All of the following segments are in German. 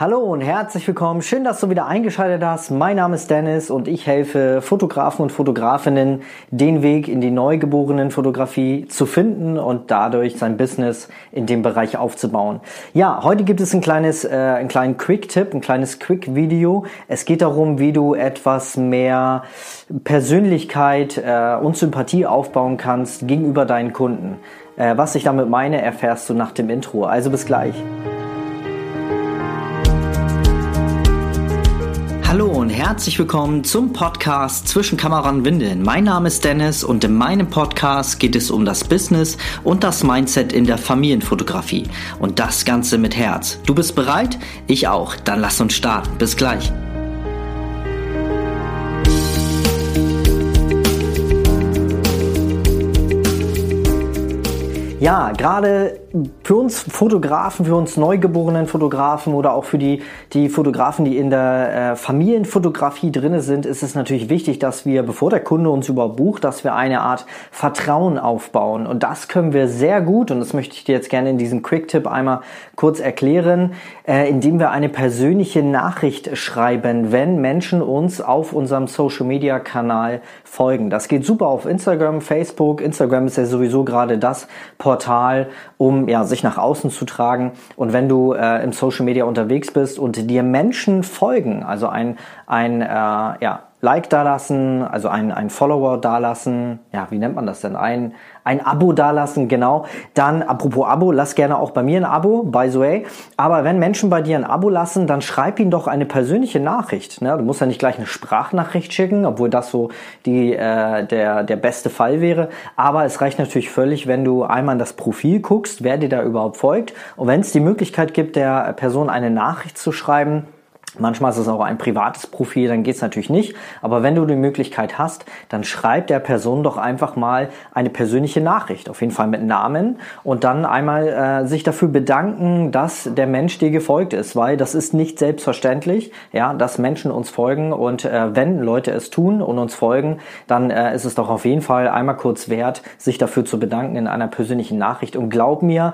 Hallo und herzlich willkommen. Schön, dass du wieder eingeschaltet hast. Mein Name ist Dennis und ich helfe Fotografen und Fotografinnen, den Weg in die neugeborenen Fotografie zu finden und dadurch sein Business in dem Bereich aufzubauen. Ja, heute gibt es ein kleines, äh, einen kleinen Quick-Tipp, ein kleines Quick-Video. Es geht darum, wie du etwas mehr Persönlichkeit äh, und Sympathie aufbauen kannst gegenüber deinen Kunden. Äh, was ich damit meine, erfährst du nach dem Intro. Also bis gleich. Hallo und herzlich willkommen zum Podcast Zwischen Kamera und Windeln. Mein Name ist Dennis und in meinem Podcast geht es um das Business und das Mindset in der Familienfotografie. Und das Ganze mit Herz. Du bist bereit? Ich auch. Dann lass uns starten. Bis gleich. Ja, gerade für uns Fotografen, für uns neugeborenen Fotografen oder auch für die, die Fotografen, die in der äh, Familienfotografie drinne sind, ist es natürlich wichtig, dass wir, bevor der Kunde uns überhaupt bucht, dass wir eine Art Vertrauen aufbauen. Und das können wir sehr gut, und das möchte ich dir jetzt gerne in diesem Quick-Tipp einmal kurz erklären, äh, indem wir eine persönliche Nachricht schreiben, wenn Menschen uns auf unserem Social-Media-Kanal folgen. Das geht super auf Instagram, Facebook. Instagram ist ja sowieso gerade das Portal, um ja, sich nach außen zu tragen. Und wenn du äh, im Social Media unterwegs bist und dir Menschen folgen, also ein, ein äh, ja, Like dalassen, also ein, ein Follower dalassen, ja, wie nennt man das denn? Ein, ein Abo dalassen, genau. Dann, apropos Abo, lass gerne auch bei mir ein Abo, by the way. Aber wenn Menschen bei dir ein Abo lassen, dann schreib ihnen doch eine persönliche Nachricht. Ne? Du musst ja nicht gleich eine Sprachnachricht schicken, obwohl das so die, äh, der, der beste Fall wäre. Aber es reicht natürlich völlig, wenn du einmal in das Profil guckst, wer dir da überhaupt folgt. Und wenn es die Möglichkeit gibt, der Person eine Nachricht zu schreiben, Manchmal ist es auch ein privates Profil, dann geht's natürlich nicht. Aber wenn du die Möglichkeit hast, dann schreib der Person doch einfach mal eine persönliche Nachricht, auf jeden Fall mit Namen und dann einmal äh, sich dafür bedanken, dass der Mensch dir gefolgt ist, weil das ist nicht selbstverständlich, ja, dass Menschen uns folgen und äh, wenn Leute es tun und uns folgen, dann äh, ist es doch auf jeden Fall einmal kurz wert, sich dafür zu bedanken in einer persönlichen Nachricht. Und glaub mir,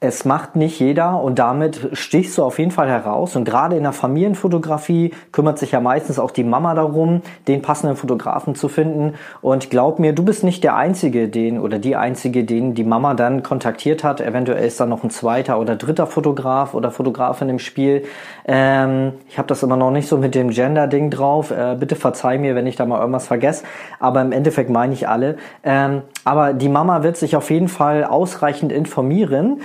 es macht nicht jeder und damit stichst du auf jeden Fall heraus. Und gerade in der Familienfotografie kümmert sich ja meistens auch die Mama darum, den passenden Fotografen zu finden. Und glaub mir, du bist nicht der Einzige, den oder die Einzige, den die Mama dann kontaktiert hat. Eventuell ist da noch ein zweiter oder dritter Fotograf oder Fotografin im Spiel. Ähm, ich habe das immer noch nicht so mit dem Gender-Ding drauf. Äh, bitte verzeih mir, wenn ich da mal irgendwas vergesse. Aber im Endeffekt meine ich alle. Ähm, aber die Mama wird sich auf jeden Fall ausreichend informieren.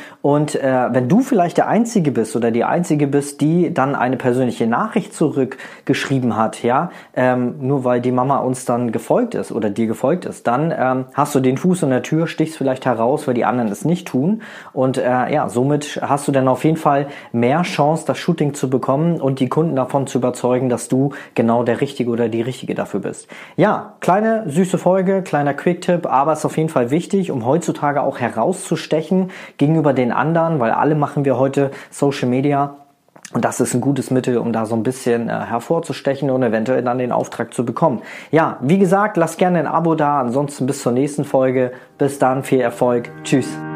Äh, wenn du vielleicht der Einzige bist oder die Einzige bist, die dann eine persönliche Nachricht zurückgeschrieben hat, ja, ähm, nur weil die Mama uns dann gefolgt ist oder dir gefolgt ist, dann ähm, hast du den Fuß in der Tür, stichst vielleicht heraus, weil die anderen es nicht tun. Und äh, ja, somit hast du dann auf jeden Fall mehr Chance, das Shooting zu bekommen und die Kunden davon zu überzeugen, dass du genau der Richtige oder die Richtige dafür bist. Ja, kleine süße Folge, kleiner Quick-Tipp, aber es ist auf jeden Fall wichtig, um heutzutage auch herauszustechen gegenüber den anderen, weil alle machen wir heute Social Media. Und das ist ein gutes Mittel, um da so ein bisschen äh, hervorzustechen und eventuell dann den Auftrag zu bekommen. Ja, wie gesagt, lasst gerne ein Abo da. Ansonsten bis zur nächsten Folge. Bis dann, viel Erfolg. Tschüss.